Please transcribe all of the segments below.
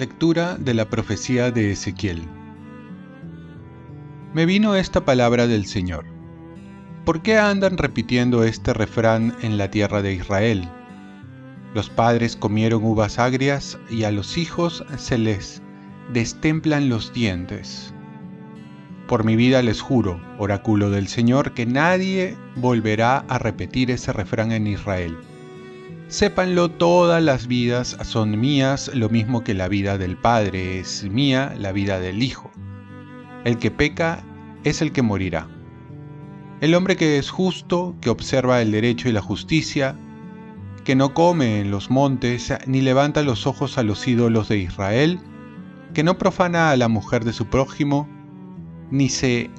Lectura de la profecía de Ezequiel. Me vino esta palabra del Señor. ¿Por qué andan repitiendo este refrán en la tierra de Israel? Los padres comieron uvas agrias y a los hijos se les destemplan los dientes. Por mi vida les juro, oráculo del Señor, que nadie volverá a repetir ese refrán en Israel Sépanlo, todas las vidas son mías, lo mismo que la vida del Padre es mía, la vida del Hijo. El que peca es el que morirá. El hombre que es justo, que observa el derecho y la justicia, que no come en los montes, ni levanta los ojos a los ídolos de Israel, que no profana a la mujer de su prójimo, ni se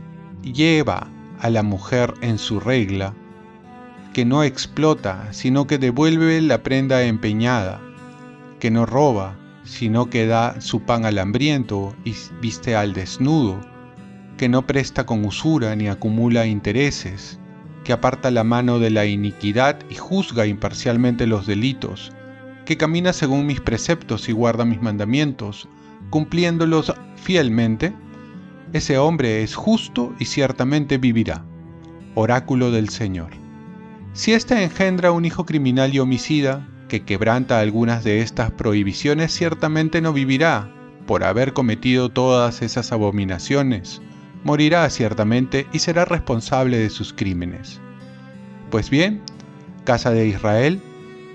lleva a la mujer en su regla, que no explota, sino que devuelve la prenda empeñada, que no roba, sino que da su pan al hambriento y viste al desnudo, que no presta con usura ni acumula intereses, que aparta la mano de la iniquidad y juzga imparcialmente los delitos, que camina según mis preceptos y guarda mis mandamientos, cumpliéndolos fielmente, ese hombre es justo y ciertamente vivirá. Oráculo del Señor. Si éste engendra un hijo criminal y homicida, que quebranta algunas de estas prohibiciones, ciertamente no vivirá, por haber cometido todas esas abominaciones, morirá ciertamente y será responsable de sus crímenes. Pues bien, casa de Israel,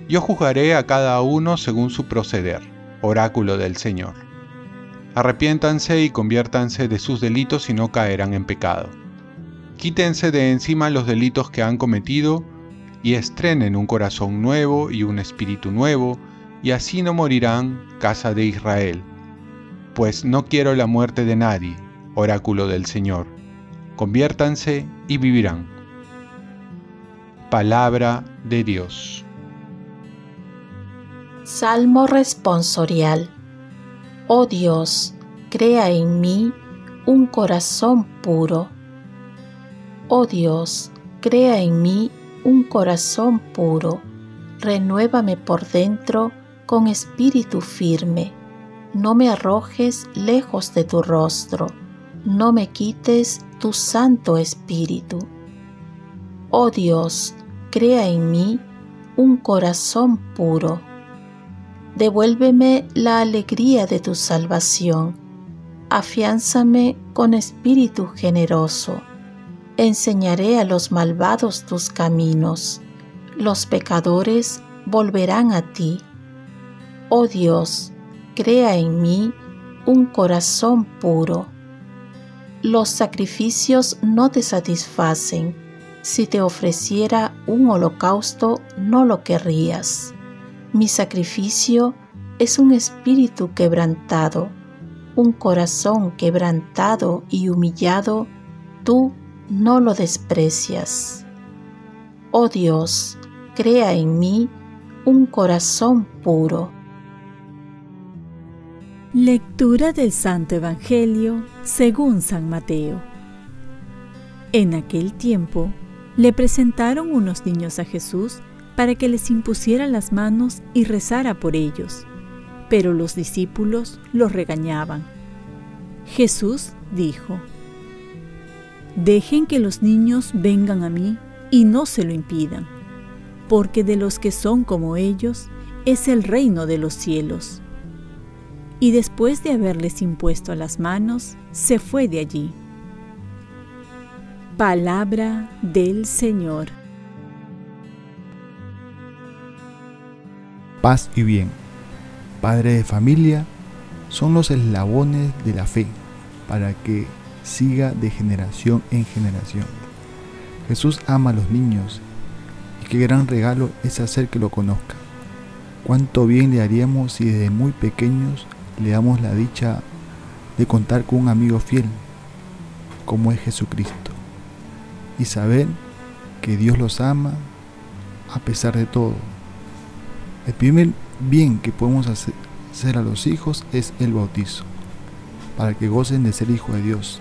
yo juzgaré a cada uno según su proceder, oráculo del Señor. Arrepiéntanse y conviértanse de sus delitos y no caerán en pecado. Quítense de encima los delitos que han cometido y estrenen un corazón nuevo y un espíritu nuevo, y así no morirán, casa de Israel. Pues no quiero la muerte de nadie, oráculo del Señor. Conviértanse y vivirán. Palabra de Dios. Salmo responsorial. Oh Dios, crea en mí un corazón puro. Oh Dios, crea en mí un corazón puro, renuévame por dentro con espíritu firme. No me arrojes lejos de tu rostro, no me quites tu santo espíritu. Oh Dios, crea en mí un corazón puro. Devuélveme la alegría de tu salvación, afiánzame con espíritu generoso enseñaré a los malvados tus caminos, los pecadores volverán a ti. Oh Dios, crea en mí un corazón puro. Los sacrificios no te satisfacen. Si te ofreciera un holocausto, no lo querrías. Mi sacrificio es un espíritu quebrantado, un corazón quebrantado y humillado, tú no lo desprecias. Oh Dios, crea en mí un corazón puro. Lectura del Santo Evangelio según San Mateo. En aquel tiempo le presentaron unos niños a Jesús para que les impusiera las manos y rezara por ellos, pero los discípulos los regañaban. Jesús dijo, Dejen que los niños vengan a mí y no se lo impidan, porque de los que son como ellos es el reino de los cielos. Y después de haberles impuesto las manos, se fue de allí. Palabra del Señor. Paz y bien. Padre de familia son los eslabones de la fe para que siga de generación en generación. Jesús ama a los niños y qué gran regalo es hacer que lo conozcan. Cuánto bien le haríamos si desde muy pequeños le damos la dicha de contar con un amigo fiel, como es Jesucristo, y saber que Dios los ama a pesar de todo. El primer bien que podemos hacer a los hijos es el bautizo, para que gocen de ser hijos de Dios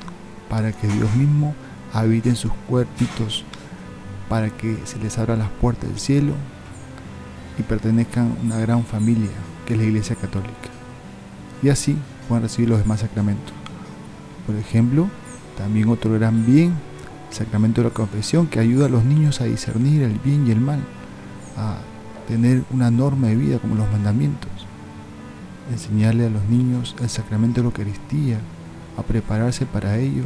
para que Dios mismo habite en sus cuerpitos para que se les abra las puertas del cielo y pertenezcan a una gran familia que es la Iglesia Católica. Y así puedan recibir los demás sacramentos. Por ejemplo, también otro gran bien, el sacramento de la confesión, que ayuda a los niños a discernir el bien y el mal, a tener una norma de vida como los mandamientos. Enseñarle a los niños el sacramento de la Eucaristía, a prepararse para ello,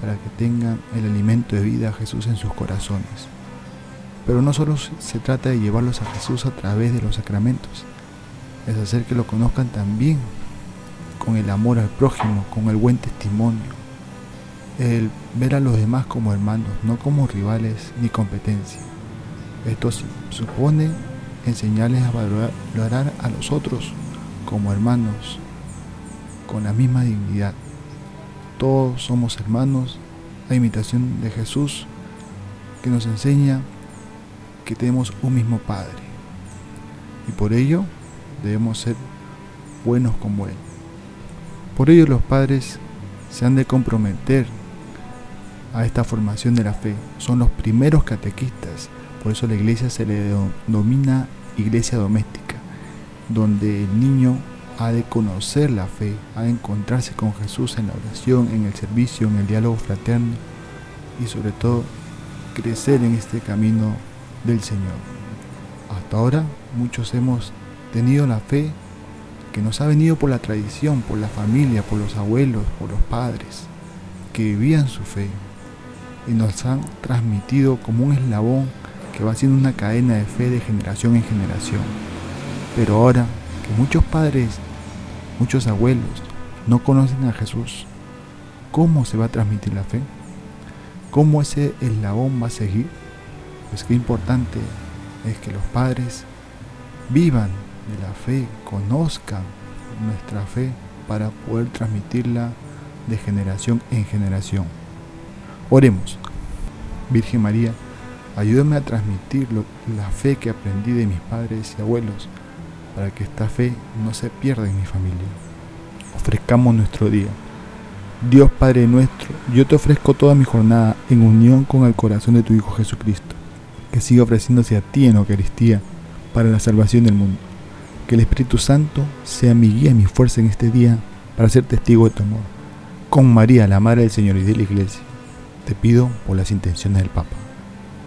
para que tengan el alimento de vida a Jesús en sus corazones. Pero no solo se trata de llevarlos a Jesús a través de los sacramentos, es hacer que lo conozcan también con el amor al prójimo, con el buen testimonio, el ver a los demás como hermanos, no como rivales ni competencia. Esto supone enseñarles a valorar a los otros como hermanos, con la misma dignidad. Todos somos hermanos, a imitación de Jesús, que nos enseña que tenemos un mismo Padre. Y por ello debemos ser buenos como Él. Por ello los padres se han de comprometer a esta formación de la fe. Son los primeros catequistas. Por eso la iglesia se le denomina iglesia doméstica, donde el niño ha de conocer la fe, ha de encontrarse con Jesús en la oración, en el servicio, en el diálogo fraterno y sobre todo crecer en este camino del Señor. Hasta ahora muchos hemos tenido la fe que nos ha venido por la tradición, por la familia, por los abuelos, por los padres, que vivían su fe y nos han transmitido como un eslabón que va siendo una cadena de fe de generación en generación. Pero ahora que muchos padres, muchos abuelos no conocen a Jesús, ¿cómo se va a transmitir la fe? ¿Cómo ese eslabón va a seguir? Pues qué importante es que los padres vivan de la fe, conozcan nuestra fe para poder transmitirla de generación en generación. Oremos. Virgen María, ayúdame a transmitir la fe que aprendí de mis padres y abuelos para que esta fe no se pierda en mi familia. Ofrezcamos nuestro día. Dios Padre nuestro, yo te ofrezco toda mi jornada en unión con el corazón de tu Hijo Jesucristo que siga ofreciéndose a ti en Eucaristía para la salvación del mundo. Que el Espíritu Santo sea mi guía y mi fuerza en este día para ser testigo de tu amor. Con María, la Madre del Señor y de la Iglesia, te pido por las intenciones del Papa.